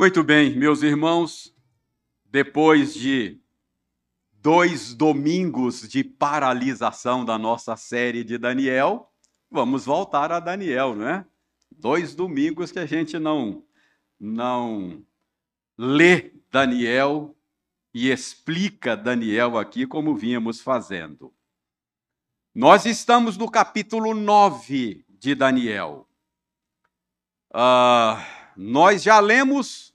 Muito bem, meus irmãos, depois de dois domingos de paralisação da nossa série de Daniel, vamos voltar a Daniel, não é? Dois domingos que a gente não não lê Daniel e explica Daniel aqui como vínhamos fazendo. Nós estamos no capítulo 9 de Daniel. Uh, nós já lemos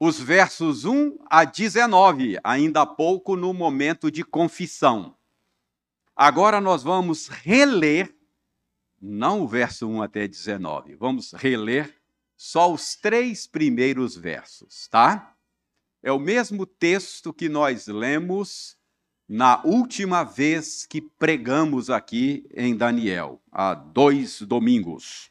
os versos 1 a 19, ainda há pouco no momento de confissão. Agora nós vamos reler, não o verso 1 até 19, vamos reler só os três primeiros versos, tá? É o mesmo texto que nós lemos na última vez que pregamos aqui em Daniel, há dois domingos.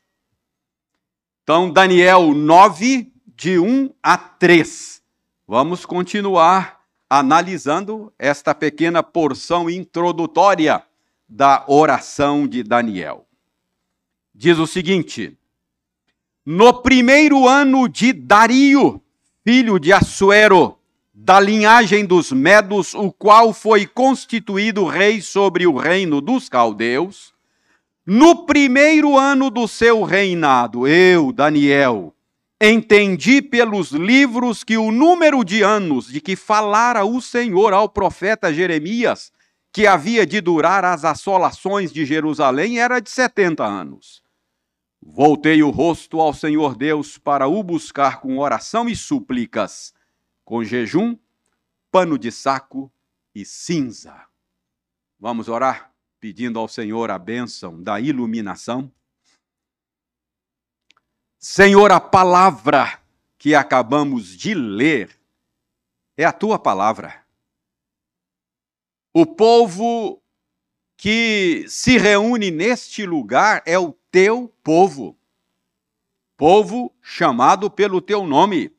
Então, Daniel 9, de 1 a 3. Vamos continuar analisando esta pequena porção introdutória da oração de Daniel. Diz o seguinte: No primeiro ano de Dario, filho de Assuero, da linhagem dos Medos, o qual foi constituído rei sobre o reino dos caldeus, no primeiro ano do seu reinado, eu, Daniel, entendi pelos livros que o número de anos de que falara o Senhor ao profeta Jeremias, que havia de durar as assolações de Jerusalém, era de setenta anos. Voltei o rosto ao Senhor Deus para o buscar com oração e súplicas, com jejum, pano de saco e cinza. Vamos orar? pedindo ao Senhor a bênção da iluminação. Senhor, a palavra que acabamos de ler é a tua palavra. O povo que se reúne neste lugar é o teu povo. Povo chamado pelo teu nome.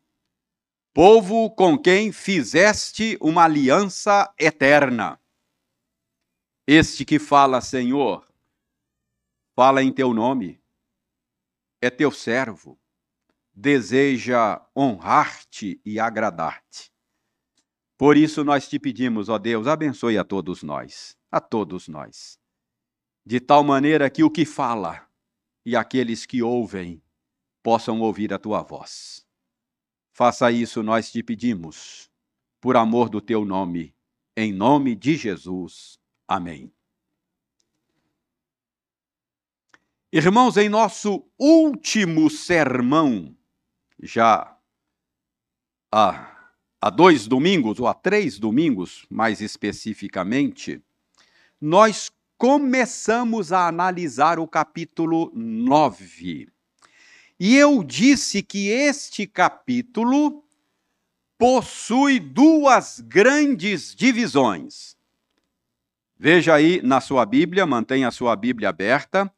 Povo com quem fizeste uma aliança eterna. Este que fala, Senhor, fala em teu nome, é teu servo, deseja honrar-te e agradar-te. Por isso nós te pedimos, ó Deus, abençoe a todos nós, a todos nós, de tal maneira que o que fala e aqueles que ouvem possam ouvir a tua voz. Faça isso, nós te pedimos, por amor do teu nome, em nome de Jesus. Amém. Irmãos, em nosso último sermão, já há, há dois domingos, ou há três domingos, mais especificamente, nós começamos a analisar o capítulo 9. E eu disse que este capítulo possui duas grandes divisões. Veja aí na sua Bíblia, mantenha a sua Bíblia aberta,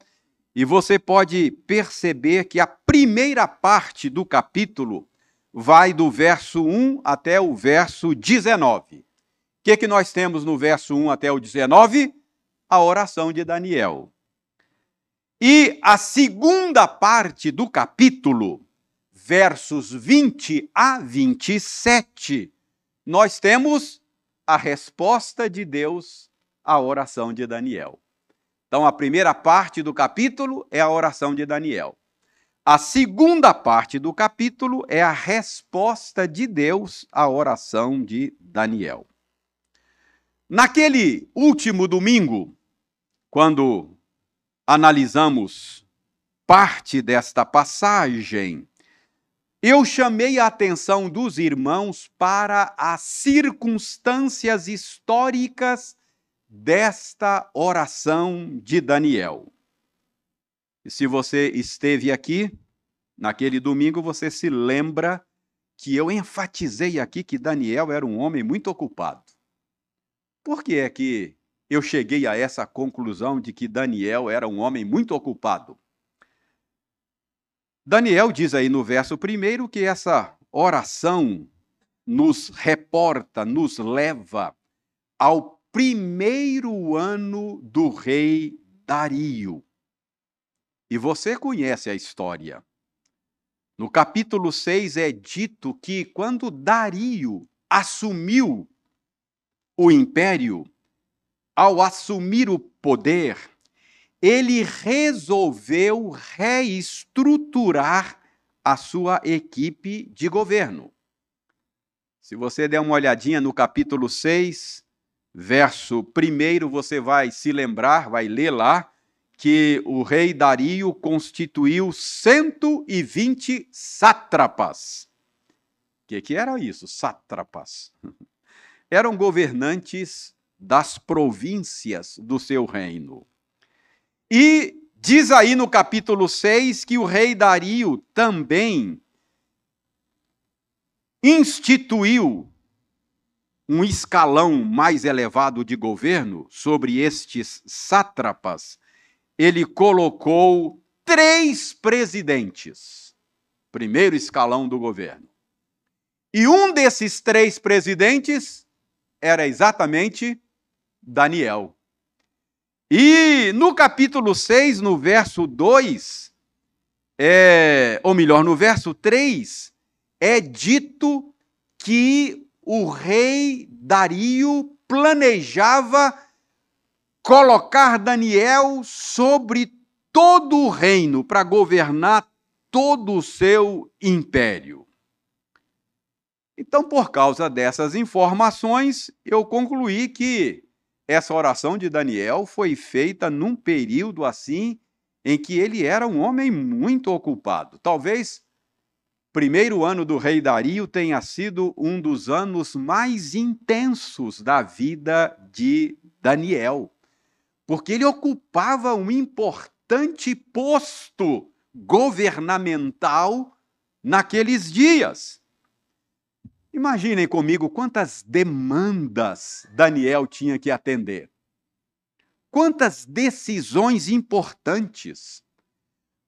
e você pode perceber que a primeira parte do capítulo vai do verso 1 até o verso 19. O que, que nós temos no verso 1 até o 19? A oração de Daniel. E a segunda parte do capítulo, versos 20 a 27, nós temos a resposta de Deus a oração de Daniel. Então, a primeira parte do capítulo é a oração de Daniel. A segunda parte do capítulo é a resposta de Deus à oração de Daniel. Naquele último domingo, quando analisamos parte desta passagem, eu chamei a atenção dos irmãos para as circunstâncias históricas desta oração de Daniel. E se você esteve aqui naquele domingo, você se lembra que eu enfatizei aqui que Daniel era um homem muito ocupado. Por que é que eu cheguei a essa conclusão de que Daniel era um homem muito ocupado? Daniel diz aí no verso primeiro que essa oração nos reporta, nos leva ao primeiro ano do rei Dario. E você conhece a história. No capítulo 6 é dito que quando Dario assumiu o império, ao assumir o poder, ele resolveu reestruturar a sua equipe de governo. Se você der uma olhadinha no capítulo 6, verso 1, você vai se lembrar, vai ler lá, que o rei Dario constituiu 120 sátrapas. O que, que era isso? Sátrapas. Eram governantes das províncias do seu reino. E diz aí no capítulo 6 que o rei Dario também instituiu um escalão mais elevado de governo sobre estes sátrapas. Ele colocou três presidentes, primeiro escalão do governo. E um desses três presidentes era exatamente Daniel. E no capítulo 6, no verso 2, é, ou melhor, no verso 3, é dito que o rei Dario planejava colocar Daniel sobre todo o reino para governar todo o seu império. Então, por causa dessas informações, eu concluí que essa oração de Daniel foi feita num período assim em que ele era um homem muito ocupado. Talvez primeiro ano do rei Dario tenha sido um dos anos mais intensos da vida de Daniel, porque ele ocupava um importante posto governamental naqueles dias. Imaginem comigo quantas demandas Daniel tinha que atender. Quantas decisões importantes.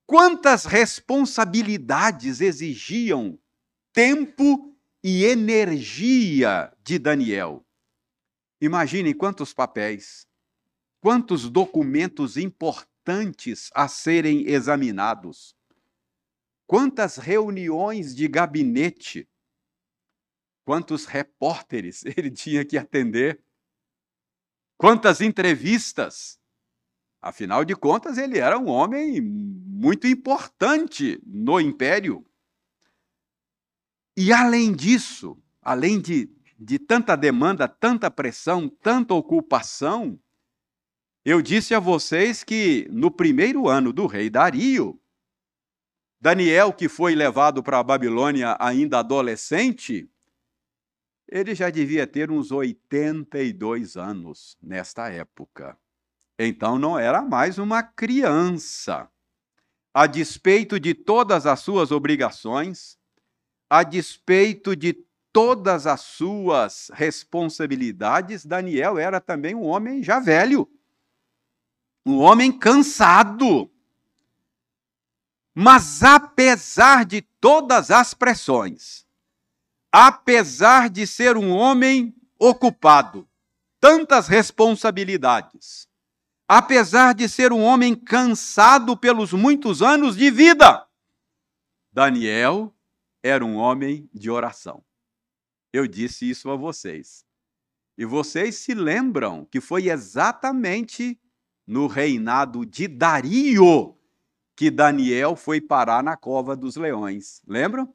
Quantas responsabilidades exigiam tempo e energia de Daniel. Imaginem quantos papéis, quantos documentos importantes a serem examinados, quantas reuniões de gabinete, quantos repórteres ele tinha que atender, quantas entrevistas. Afinal de contas, ele era um homem muito importante no império. E além disso, além de, de tanta demanda, tanta pressão, tanta ocupação, eu disse a vocês que no primeiro ano do rei Dario, Daniel, que foi levado para a Babilônia ainda adolescente, ele já devia ter uns 82 anos nesta época. Então não era mais uma criança. A despeito de todas as suas obrigações, a despeito de todas as suas responsabilidades, Daniel era também um homem já velho, um homem cansado. Mas apesar de todas as pressões, apesar de ser um homem ocupado, tantas responsabilidades, apesar de ser um homem cansado pelos muitos anos de vida, Daniel era um homem de oração. Eu disse isso a vocês. E vocês se lembram que foi exatamente no reinado de Dario que Daniel foi parar na cova dos leões. Lembram?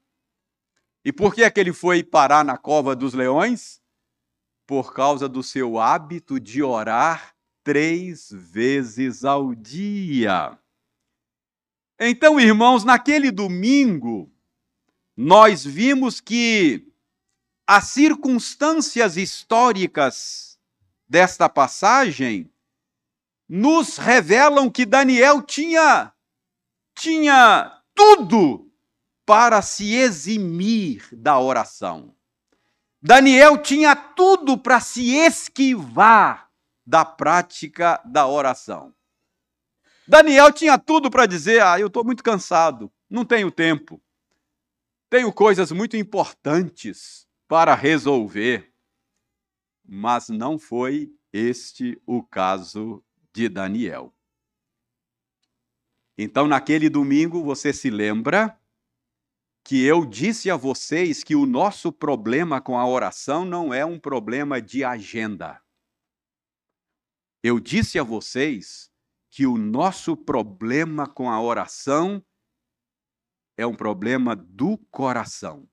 E por que é que ele foi parar na cova dos leões? Por causa do seu hábito de orar três vezes ao dia. Então, irmãos, naquele domingo, nós vimos que as circunstâncias históricas desta passagem nos revelam que Daniel tinha tinha tudo para se eximir da oração. Daniel tinha tudo para se esquivar da prática da oração. Daniel tinha tudo para dizer: Ah, eu estou muito cansado, não tenho tempo, tenho coisas muito importantes para resolver. Mas não foi este o caso de Daniel. Então, naquele domingo, você se lembra que eu disse a vocês que o nosso problema com a oração não é um problema de agenda. Eu disse a vocês que o nosso problema com a oração é um problema do coração.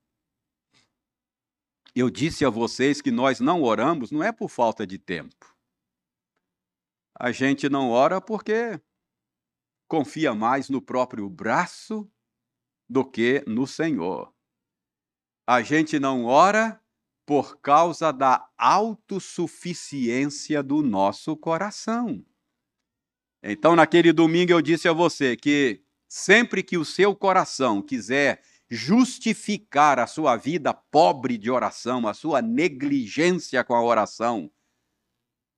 Eu disse a vocês que nós não oramos não é por falta de tempo. A gente não ora porque confia mais no próprio braço do que no Senhor. A gente não ora por causa da autossuficiência do nosso coração. Então, naquele domingo, eu disse a você que sempre que o seu coração quiser justificar a sua vida pobre de oração, a sua negligência com a oração,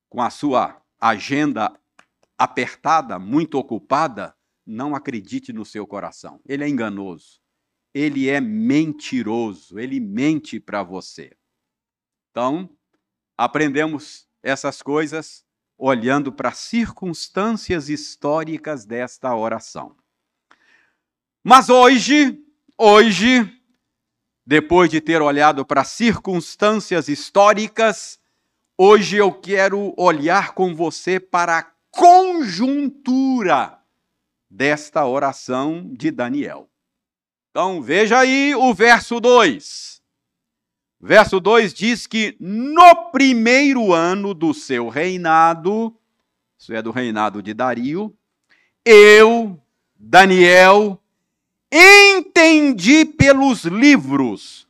com a sua agenda apertada, muito ocupada, não acredite no seu coração. Ele é enganoso. Ele é mentiroso. Ele mente para você. Então, aprendemos essas coisas olhando para as circunstâncias históricas desta oração. Mas hoje, hoje, depois de ter olhado para as circunstâncias históricas, hoje eu quero olhar com você para a conjuntura desta oração de Daniel. Então veja aí o verso 2. Verso 2 diz que no primeiro ano do seu reinado, isso é do reinado de Dario, eu, Daniel, entendi pelos livros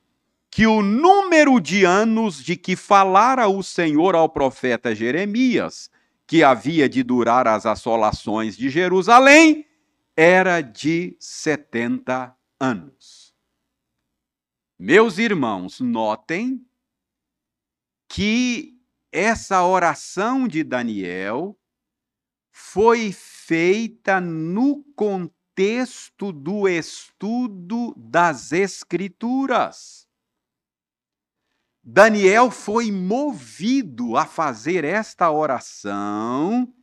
que o número de anos de que falara o Senhor ao profeta Jeremias, que havia de durar as assolações de Jerusalém, era de 70 anos. Meus irmãos, notem que essa oração de Daniel foi feita no contexto do estudo das Escrituras. Daniel foi movido a fazer esta oração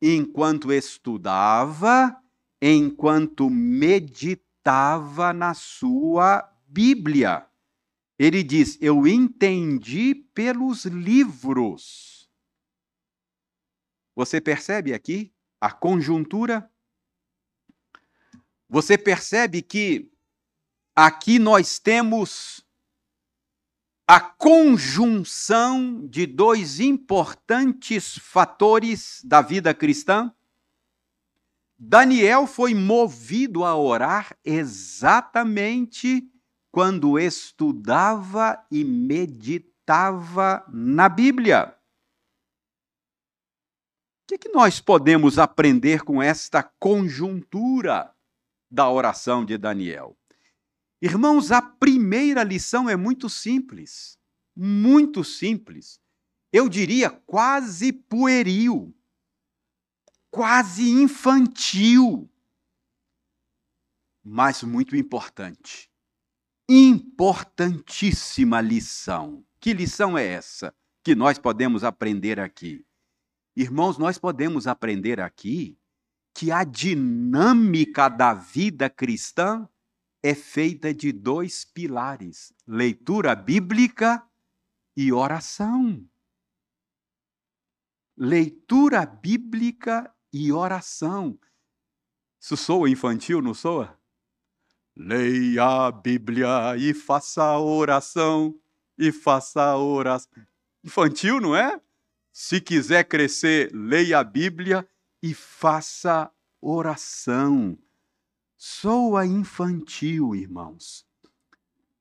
enquanto estudava enquanto meditava na sua Bíblia. Ele diz: Eu entendi pelos livros. Você percebe aqui a conjuntura? Você percebe que aqui nós temos a conjunção de dois importantes fatores da vida cristã? Daniel foi movido a orar exatamente quando estudava e meditava na Bíblia. O que, é que nós podemos aprender com esta conjuntura da oração de Daniel? Irmãos, a primeira lição é muito simples, muito simples. Eu diria quase pueril quase infantil, mas muito importante. Importantíssima lição. Que lição é essa que nós podemos aprender aqui? Irmãos, nós podemos aprender aqui que a dinâmica da vida cristã é feita de dois pilares: leitura bíblica e oração. Leitura bíblica e oração. Isso soa infantil, não soa? Leia a Bíblia e faça oração, e faça oração. Infantil, não é? Se quiser crescer, leia a Bíblia e faça oração. Soa infantil, irmãos.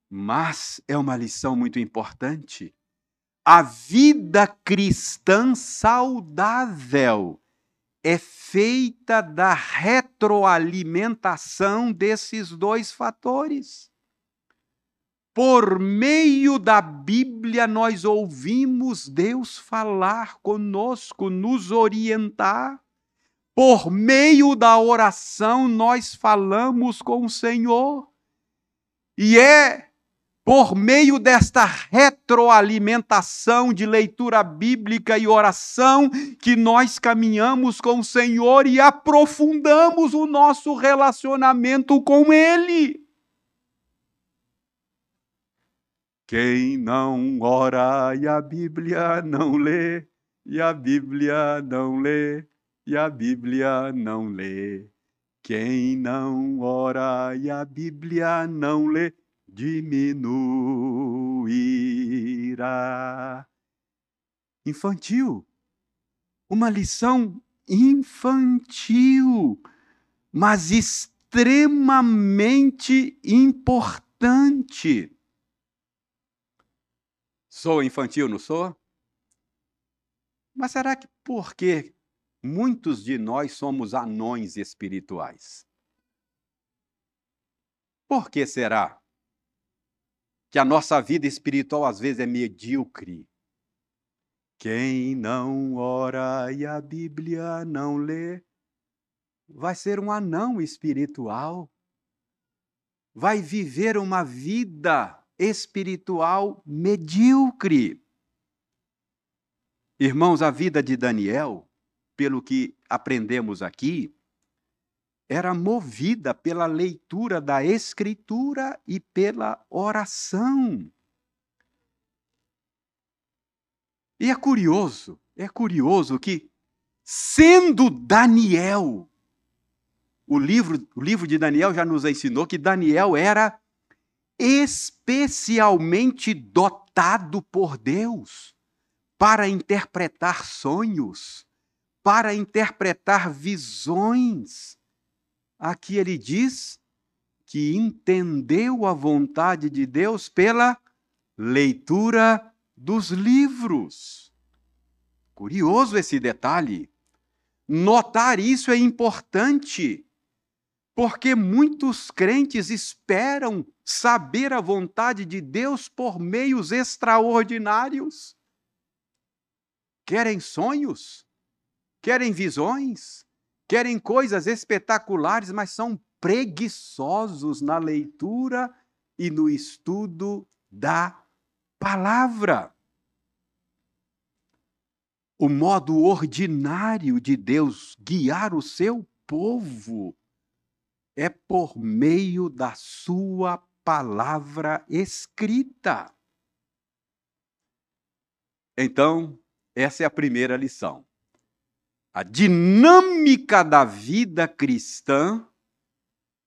Mas é uma lição muito importante. A vida cristã saudável é feita da retroalimentação desses dois fatores. Por meio da Bíblia, nós ouvimos Deus falar conosco, nos orientar. Por meio da oração, nós falamos com o Senhor. E é por meio desta retroalimentação de leitura bíblica e oração, que nós caminhamos com o Senhor e aprofundamos o nosso relacionamento com Ele. Quem não ora e a Bíblia não lê, e a Bíblia não lê, e a Bíblia não lê. Quem não ora e a Bíblia não lê, diminuirá. Infantil. Uma lição infantil, mas extremamente importante. Sou infantil, não sou? Mas será que por que muitos de nós somos anões espirituais? Por que será que a nossa vida espiritual às vezes é medíocre? Quem não ora e a Bíblia não lê, vai ser um anão espiritual. Vai viver uma vida espiritual medíocre. Irmãos, a vida de Daniel, pelo que aprendemos aqui, era movida pela leitura da Escritura e pela oração. E é curioso, é curioso que, sendo Daniel, o livro, o livro de Daniel já nos ensinou que Daniel era especialmente dotado por Deus para interpretar sonhos, para interpretar visões. Aqui ele diz que entendeu a vontade de Deus pela leitura dos livros. Curioso esse detalhe. Notar isso é importante, porque muitos crentes esperam saber a vontade de Deus por meios extraordinários. Querem sonhos, querem visões, querem coisas espetaculares, mas são preguiçosos na leitura e no estudo da palavra. O modo ordinário de Deus guiar o seu povo é por meio da sua palavra escrita. Então, essa é a primeira lição. A dinâmica da vida cristã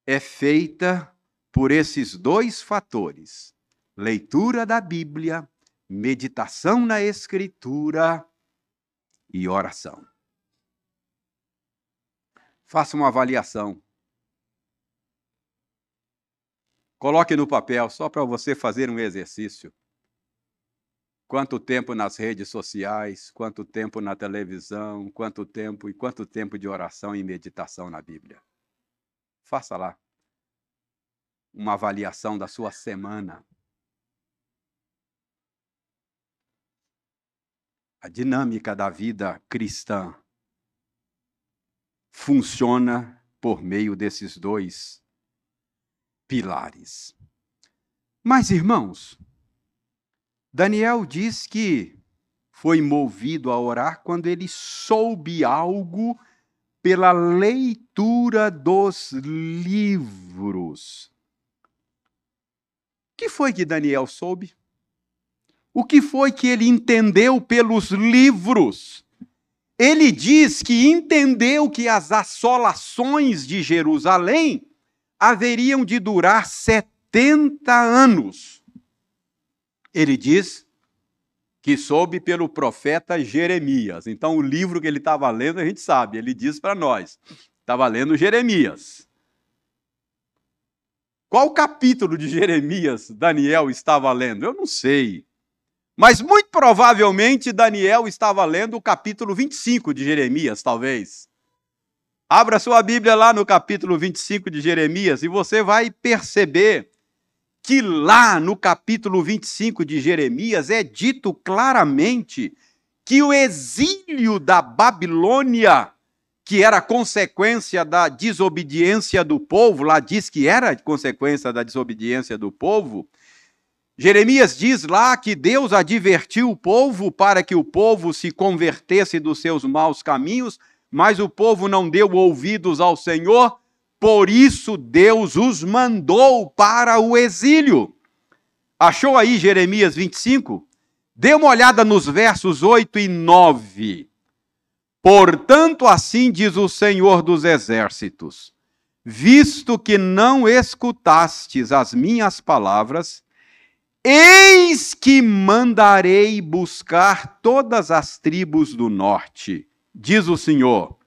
é feita por esses dois fatores: leitura da Bíblia, meditação na Escritura e oração. Faça uma avaliação. Coloque no papel, só para você fazer um exercício. Quanto tempo nas redes sociais, quanto tempo na televisão, quanto tempo e quanto tempo de oração e meditação na Bíblia. Faça lá uma avaliação da sua semana. a dinâmica da vida cristã funciona por meio desses dois pilares. Mas, irmãos, Daniel diz que foi movido a orar quando ele soube algo pela leitura dos livros. O que foi que Daniel soube? O que foi que ele entendeu pelos livros? Ele diz que entendeu que as assolações de Jerusalém haveriam de durar 70 anos. Ele diz que soube pelo profeta Jeremias. Então, o livro que ele estava lendo, a gente sabe, ele diz para nós: estava lendo Jeremias. Qual capítulo de Jeremias Daniel estava lendo? Eu não sei. Mas muito provavelmente Daniel estava lendo o capítulo 25 de Jeremias, talvez. Abra sua Bíblia lá no capítulo 25 de Jeremias e você vai perceber que lá no capítulo 25 de Jeremias é dito claramente que o exílio da Babilônia, que era consequência da desobediência do povo, lá diz que era consequência da desobediência do povo, Jeremias diz lá que Deus advertiu o povo para que o povo se convertesse dos seus maus caminhos, mas o povo não deu ouvidos ao Senhor, por isso Deus os mandou para o exílio. Achou aí Jeremias 25? Dê uma olhada nos versos 8 e 9. Portanto, assim diz o Senhor dos Exércitos: visto que não escutastes as minhas palavras, eis que mandarei buscar todas as tribos do norte, diz o Senhor,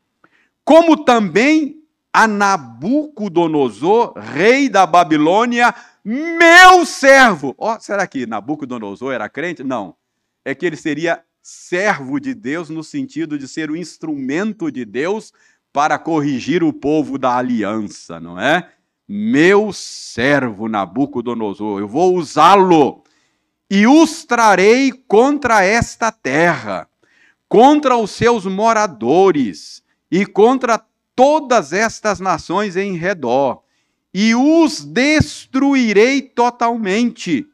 como também a Nabucodonosor, rei da Babilônia, meu servo. Oh, será que Nabucodonosor era crente? Não. É que ele seria servo de Deus no sentido de ser o instrumento de Deus para corrigir o povo da aliança, não é? Meu servo Nabucodonosor, eu vou usá-lo e os trarei contra esta terra, contra os seus moradores e contra todas estas nações em redor, e os destruirei totalmente,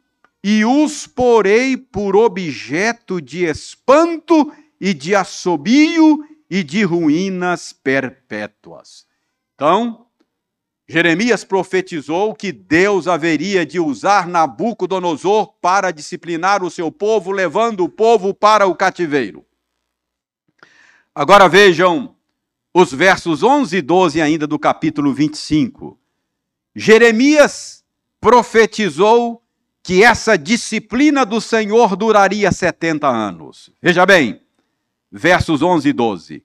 e os porei por objeto de espanto e de assobio e de ruínas perpétuas. Então, Jeremias profetizou que Deus haveria de usar Nabucodonosor para disciplinar o seu povo, levando o povo para o cativeiro. Agora vejam os versos 11 e 12 ainda do capítulo 25. Jeremias profetizou que essa disciplina do Senhor duraria 70 anos. Veja bem, versos 11 e 12.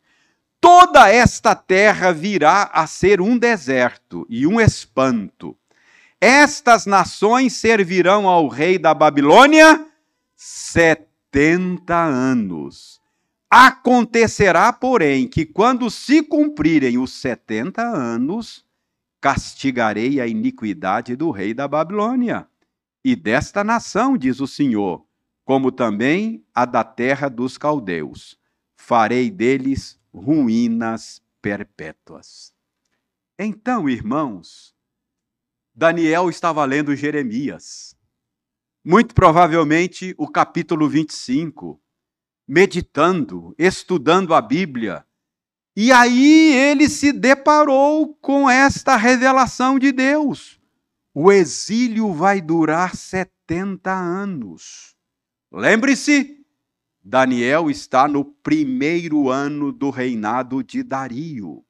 Toda esta terra virá a ser um deserto e um espanto. Estas nações servirão ao rei da Babilônia 70 anos. Acontecerá, porém, que quando se cumprirem os setenta anos, castigarei a iniquidade do rei da Babilônia e desta nação, diz o Senhor, como também a da terra dos caldeus. Farei deles ruínas perpétuas. Então, irmãos, Daniel estava lendo Jeremias. Muito provavelmente o capítulo 25 meditando, estudando a Bíblia. E aí ele se deparou com esta revelação de Deus. O exílio vai durar 70 anos. Lembre-se, Daniel está no primeiro ano do reinado de Dario.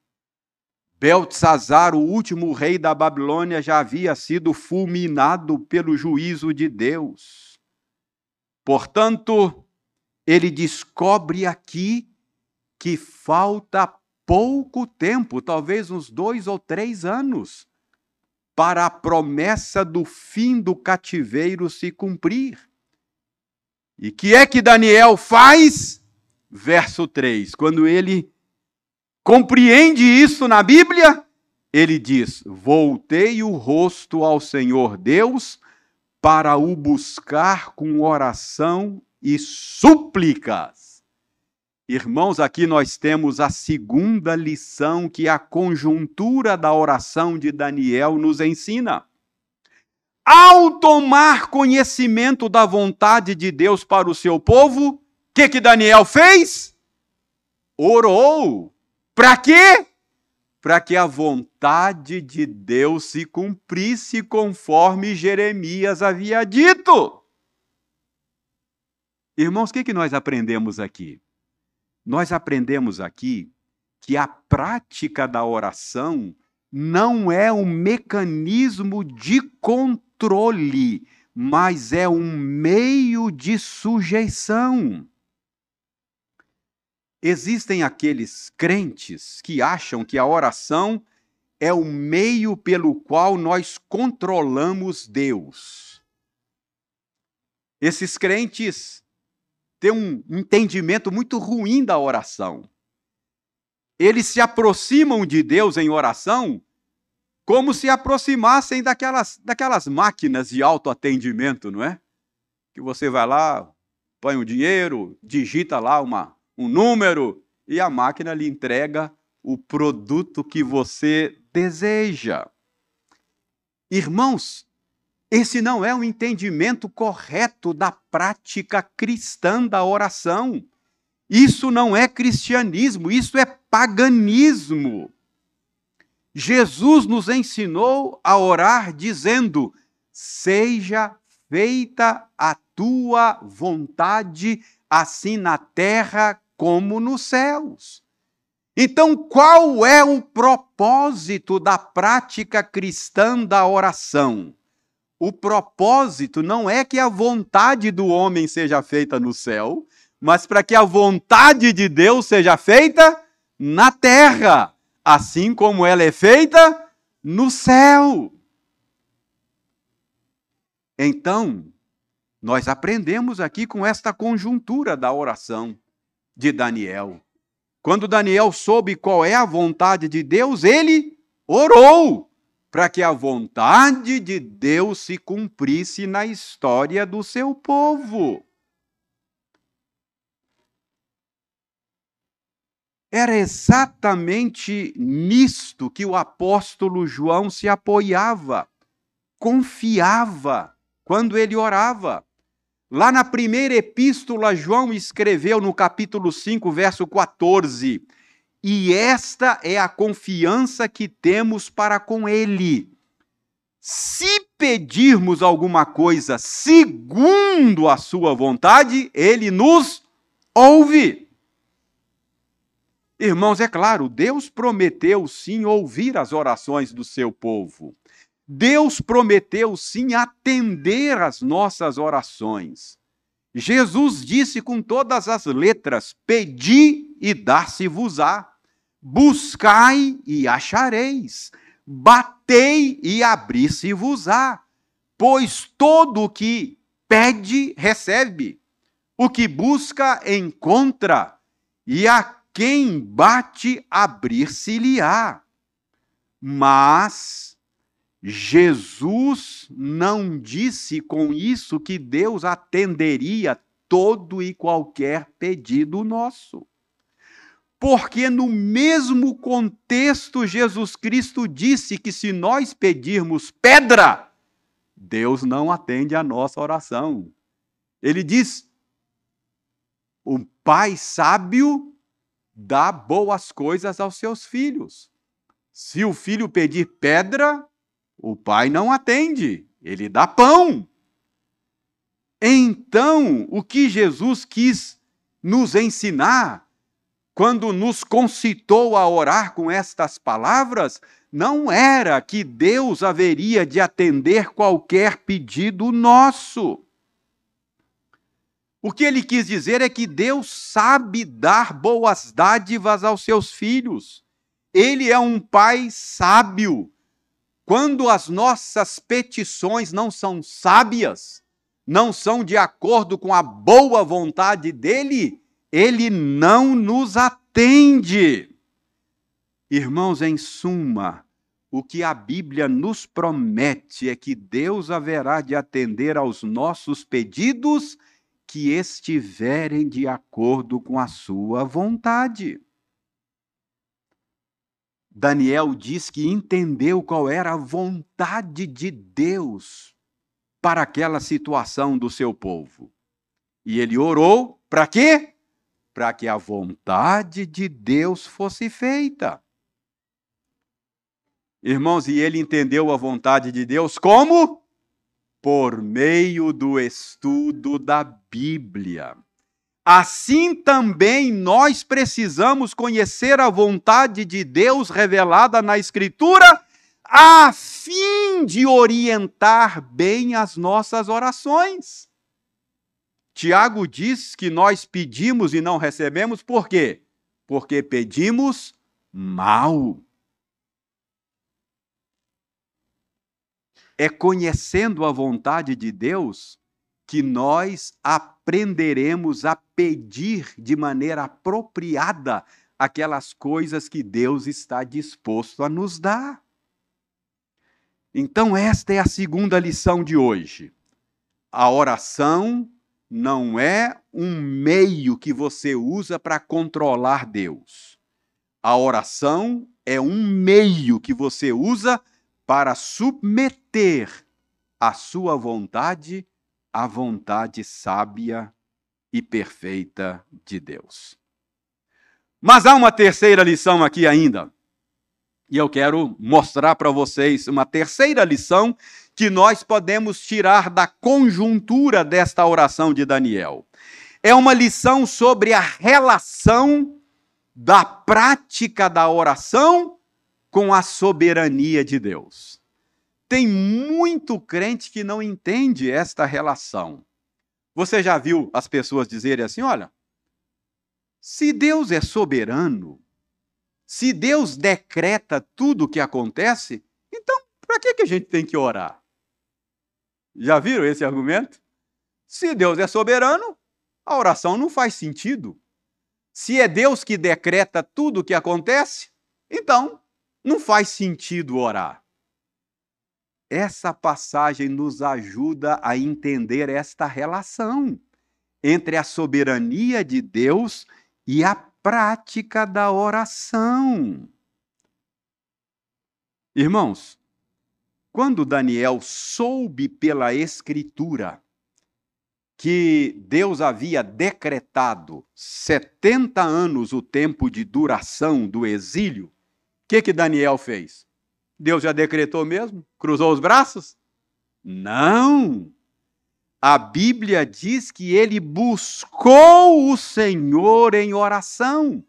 Beltzazar, o último rei da Babilônia, já havia sido fulminado pelo juízo de Deus. Portanto, ele descobre aqui que falta pouco tempo, talvez uns dois ou três anos, para a promessa do fim do cativeiro se cumprir. E que é que Daniel faz? Verso 3. Quando ele compreende isso na Bíblia, ele diz: Voltei o rosto ao Senhor Deus para o buscar com oração e súplicas. Irmãos, aqui nós temos a segunda lição que a conjuntura da oração de Daniel nos ensina. Ao tomar conhecimento da vontade de Deus para o seu povo, o que, que Daniel fez? Orou. Para quê? Para que a vontade de Deus se cumprisse conforme Jeremias havia dito. Irmãos, o que, que nós aprendemos aqui? Nós aprendemos aqui que a prática da oração não é um mecanismo de controle, mas é um meio de sujeição. Existem aqueles crentes que acham que a oração é o meio pelo qual nós controlamos Deus. Esses crentes ter um entendimento muito ruim da oração. Eles se aproximam de Deus em oração como se aproximassem daquelas, daquelas máquinas de autoatendimento, não é? Que você vai lá, põe o um dinheiro, digita lá uma, um número e a máquina lhe entrega o produto que você deseja. Irmãos, esse não é um entendimento correto da prática cristã da oração. Isso não é cristianismo, isso é paganismo. Jesus nos ensinou a orar dizendo: Seja feita a tua vontade, assim na terra como nos céus. Então, qual é o propósito da prática cristã da oração? O propósito não é que a vontade do homem seja feita no céu, mas para que a vontade de Deus seja feita na terra, assim como ela é feita no céu. Então, nós aprendemos aqui com esta conjuntura da oração de Daniel. Quando Daniel soube qual é a vontade de Deus, ele orou para que a vontade de Deus se cumprisse na história do seu povo. Era exatamente nisto que o apóstolo João se apoiava, confiava quando ele orava. Lá na primeira epístola, João escreveu no capítulo 5, verso 14: E esta é a confiança que temos para com Ele. Se pedirmos alguma coisa segundo a Sua vontade, Ele nos ouve. Irmãos, é claro, Deus prometeu sim ouvir as orações do seu povo. Deus prometeu sim atender às nossas orações. Jesus disse com todas as letras: Pedi e dar-se-vos-á, buscai e achareis, batei e abrir-se-vos-á, pois todo o que pede, recebe, o que busca, encontra, e a quem bate, abrir-se-lhe-á. Mas Jesus não disse com isso que Deus atenderia todo e qualquer pedido nosso. Porque no mesmo contexto, Jesus Cristo disse que se nós pedirmos pedra, Deus não atende a nossa oração. Ele diz: o pai sábio dá boas coisas aos seus filhos. Se o filho pedir pedra, o pai não atende, ele dá pão. Então, o que Jesus quis nos ensinar quando nos concitou a orar com estas palavras, não era que Deus haveria de atender qualquer pedido nosso. O que ele quis dizer é que Deus sabe dar boas dádivas aos seus filhos. Ele é um pai sábio quando as nossas petições não são sábias, não são de acordo com a boa vontade dele, ele não nos atende. Irmãos, em suma, o que a Bíblia nos promete é que Deus haverá de atender aos nossos pedidos que estiverem de acordo com a sua vontade. Daniel diz que entendeu qual era a vontade de Deus para aquela situação do seu povo. E ele orou para quê? Para que a vontade de Deus fosse feita. Irmãos, e ele entendeu a vontade de Deus como? Por meio do estudo da Bíblia. Assim também nós precisamos conhecer a vontade de Deus revelada na Escritura, a fim de orientar bem as nossas orações. Tiago diz que nós pedimos e não recebemos, por quê? Porque pedimos mal. É conhecendo a vontade de Deus que nós aprenderemos a pedir de maneira apropriada aquelas coisas que Deus está disposto a nos dar. Então, esta é a segunda lição de hoje. A oração não é um meio que você usa para controlar Deus. A oração é um meio que você usa para submeter a sua vontade a vontade sábia e perfeita de Deus. Mas há uma terceira lição aqui ainda. E eu quero mostrar para vocês uma terceira lição que nós podemos tirar da conjuntura desta oração de Daniel. É uma lição sobre a relação da prática da oração com a soberania de Deus. Tem muito crente que não entende esta relação. Você já viu as pessoas dizerem assim: olha, se Deus é soberano, se Deus decreta tudo o que acontece, então para que, que a gente tem que orar? Já viram esse argumento? Se Deus é soberano, a oração não faz sentido. Se é Deus que decreta tudo o que acontece, então não faz sentido orar. Essa passagem nos ajuda a entender esta relação entre a soberania de Deus e a prática da oração. Irmãos, quando Daniel soube pela Escritura que Deus havia decretado 70 anos o tempo de duração do exílio, o que, que Daniel fez? Deus já decretou mesmo? Cruzou os braços? Não! A Bíblia diz que ele buscou o Senhor em oração.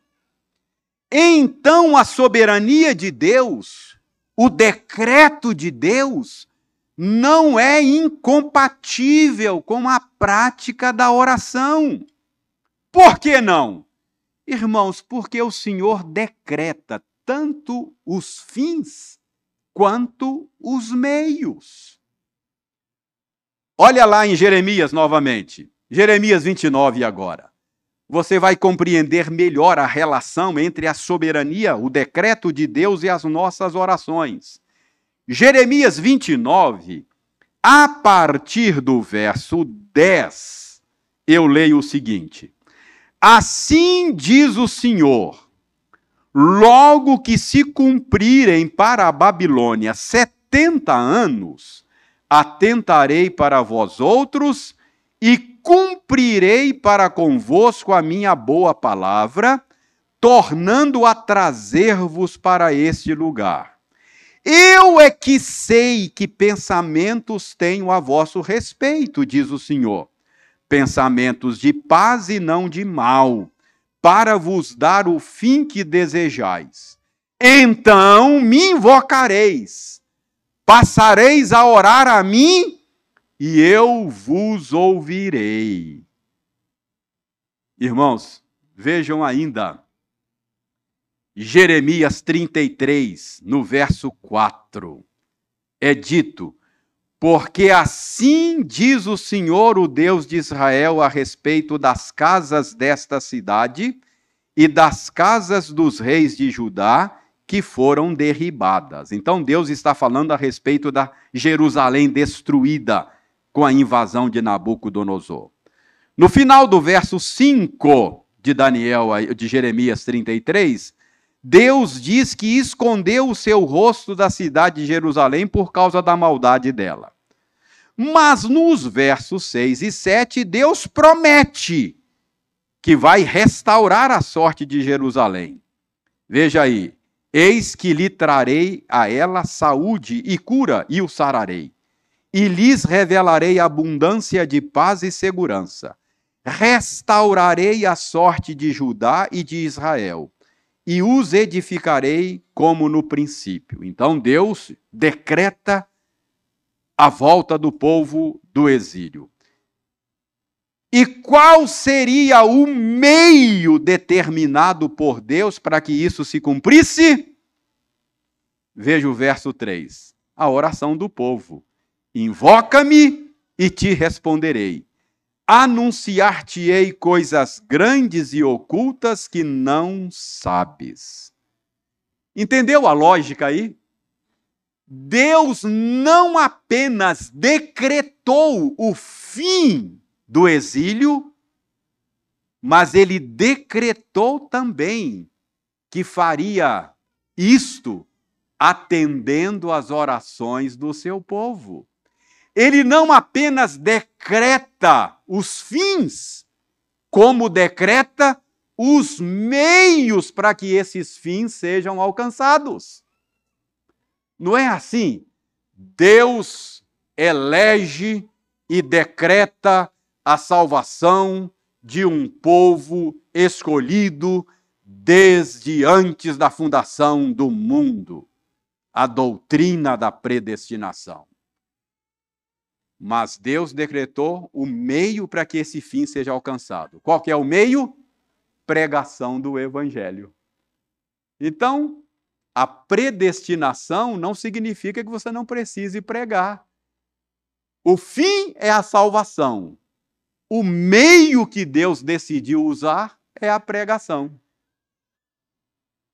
Então a soberania de Deus o decreto de Deus não é incompatível com a prática da oração. Por que não? Irmãos, porque o Senhor decreta tanto os fins quanto os meios. Olha lá em Jeremias novamente. Jeremias 29 agora você vai compreender melhor a relação entre a soberania, o decreto de Deus e as nossas orações. Jeremias 29, a partir do verso 10, eu leio o seguinte: Assim diz o Senhor, logo que se cumprirem para a Babilônia setenta anos, atentarei para vós outros e cumprirei para convosco a minha boa palavra, tornando a trazer-vos para este lugar. Eu é que sei que pensamentos tenho a vosso respeito, diz o Senhor. Pensamentos de paz e não de mal, para vos dar o fim que desejais. Então me invocareis, passareis a orar a mim e eu vos ouvirei. Irmãos, vejam ainda Jeremias 33, no verso 4. É dito: Porque assim diz o Senhor, o Deus de Israel, a respeito das casas desta cidade e das casas dos reis de Judá que foram derribadas. Então Deus está falando a respeito da Jerusalém destruída com a invasão de Nabucodonosor. No final do verso 5 de Daniel, de Jeremias 33, Deus diz que escondeu o seu rosto da cidade de Jerusalém por causa da maldade dela. Mas nos versos 6 e 7, Deus promete que vai restaurar a sorte de Jerusalém. Veja aí: Eis que lhe trarei a ela saúde e cura, e o sararei e lhes revelarei abundância de paz e segurança. Restaurarei a sorte de Judá e de Israel, e os edificarei como no princípio. Então Deus decreta a volta do povo do exílio. E qual seria o meio determinado por Deus para que isso se cumprisse? Veja o verso 3. A oração do povo. Invoca-me e te responderei. Anunciar-te-ei coisas grandes e ocultas que não sabes. Entendeu a lógica aí? Deus não apenas decretou o fim do exílio, mas ele decretou também que faria isto atendendo às orações do seu povo ele não apenas decreta os fins, como decreta os meios para que esses fins sejam alcançados. Não é assim? Deus elege e decreta a salvação de um povo escolhido desde antes da fundação do mundo, a doutrina da predestinação. Mas Deus decretou o meio para que esse fim seja alcançado. Qual que é o meio? Pregação do evangelho. Então, a predestinação não significa que você não precise pregar. O fim é a salvação. O meio que Deus decidiu usar é a pregação.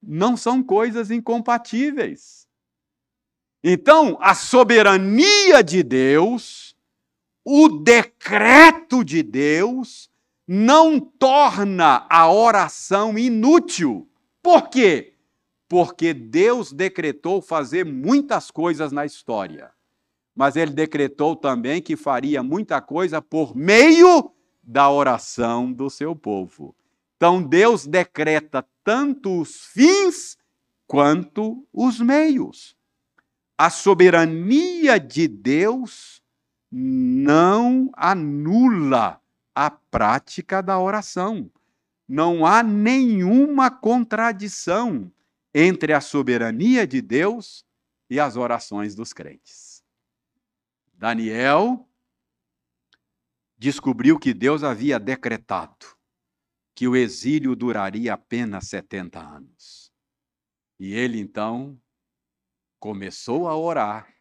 Não são coisas incompatíveis. Então, a soberania de Deus, o decreto de Deus, não torna a oração inútil. Por quê? Porque Deus decretou fazer muitas coisas na história mas ele decretou também que faria muita coisa por meio da oração do seu povo. Então Deus decreta tanto os fins quanto os meios. A soberania de Deus não anula a prática da oração. Não há nenhuma contradição entre a soberania de Deus e as orações dos crentes. Daniel descobriu que Deus havia decretado que o exílio duraria apenas 70 anos. E ele então começou a orar,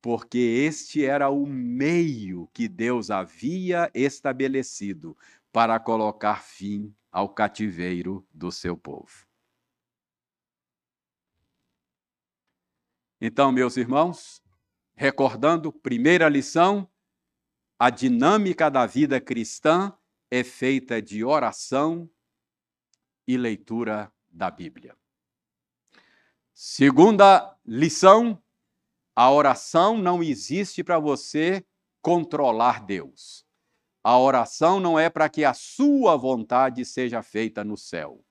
porque este era o meio que Deus havia estabelecido para colocar fim ao cativeiro do seu povo. Então, meus irmãos, Recordando, primeira lição, a dinâmica da vida cristã é feita de oração e leitura da Bíblia. Segunda lição, a oração não existe para você controlar Deus. A oração não é para que a sua vontade seja feita no céu.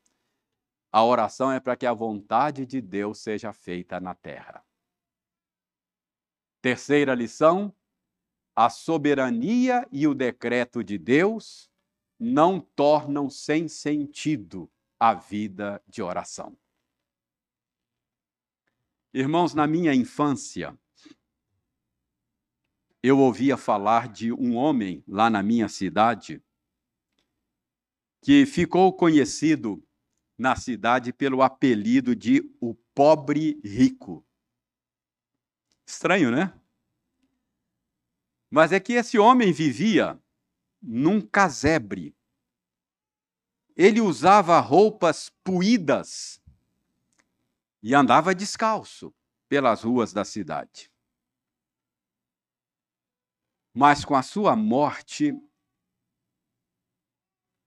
A oração é para que a vontade de Deus seja feita na terra. Terceira lição: a soberania e o decreto de Deus não tornam sem sentido a vida de oração. Irmãos, na minha infância, eu ouvia falar de um homem lá na minha cidade que ficou conhecido na cidade pelo apelido de o pobre rico. Estranho, né? Mas é que esse homem vivia num casebre. Ele usava roupas puídas e andava descalço pelas ruas da cidade. Mas com a sua morte,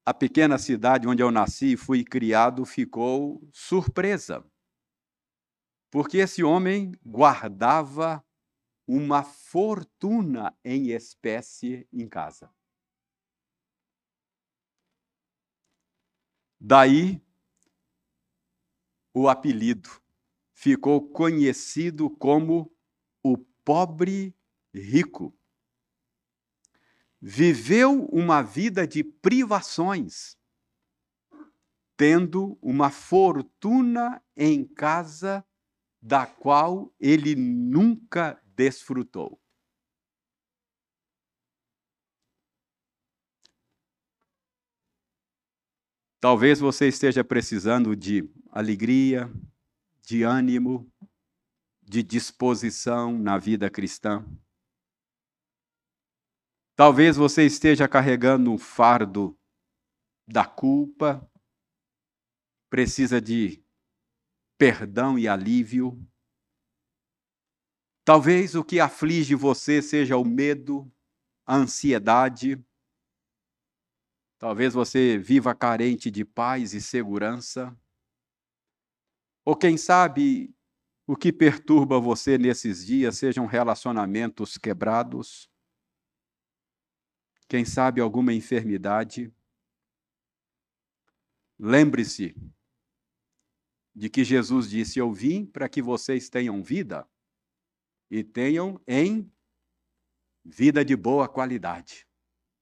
a pequena cidade onde eu nasci e fui criado ficou surpresa porque esse homem guardava uma fortuna em espécie em casa. Daí o apelido ficou conhecido como o pobre rico. Viveu uma vida de privações, tendo uma fortuna em casa da qual ele nunca desfrutou. Talvez você esteja precisando de alegria, de ânimo, de disposição na vida cristã. Talvez você esteja carregando um fardo da culpa, precisa de perdão e alívio. Talvez o que aflige você seja o medo, a ansiedade. Talvez você viva carente de paz e segurança. Ou quem sabe o que perturba você nesses dias sejam relacionamentos quebrados. Quem sabe alguma enfermidade. Lembre-se de que Jesus disse: Eu vim para que vocês tenham vida e tenham em vida de boa qualidade,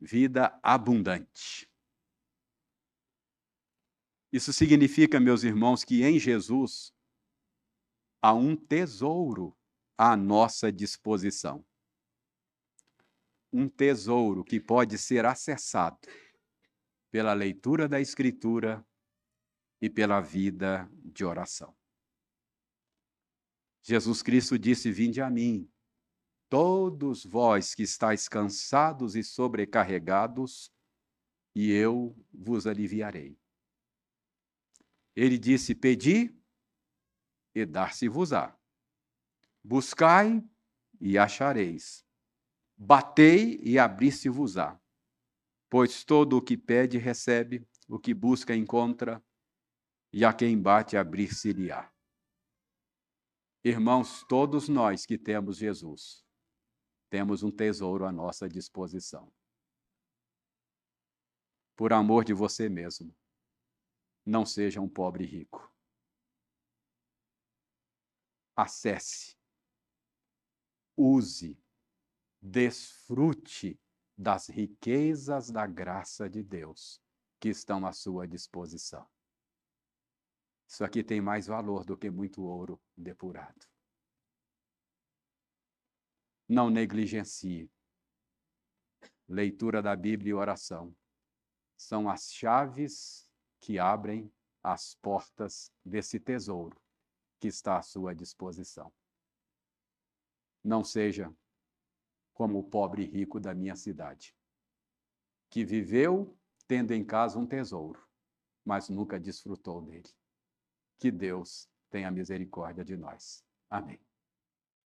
vida abundante. Isso significa, meus irmãos, que em Jesus há um tesouro à nossa disposição. Um tesouro que pode ser acessado pela leitura da Escritura e pela vida de oração. Jesus Cristo disse: Vinde a mim, todos vós que estáis cansados e sobrecarregados, e eu vos aliviarei. Ele disse: Pedi e dar-se-vos-á. Buscai e achareis. Batei e abrir-se-vos-á. Pois todo o que pede recebe, o que busca encontra, e a quem bate abrir-se-lhe-á. Irmãos, todos nós que temos Jesus, temos um tesouro à nossa disposição. Por amor de você mesmo, não seja um pobre rico. Acesse, use, desfrute das riquezas da graça de Deus que estão à sua disposição. Isso aqui tem mais valor do que muito ouro depurado. Não negligencie. Leitura da Bíblia e oração são as chaves que abrem as portas desse tesouro que está à sua disposição. Não seja como o pobre rico da minha cidade, que viveu tendo em casa um tesouro, mas nunca desfrutou dele. Que Deus tenha misericórdia de nós. Amém.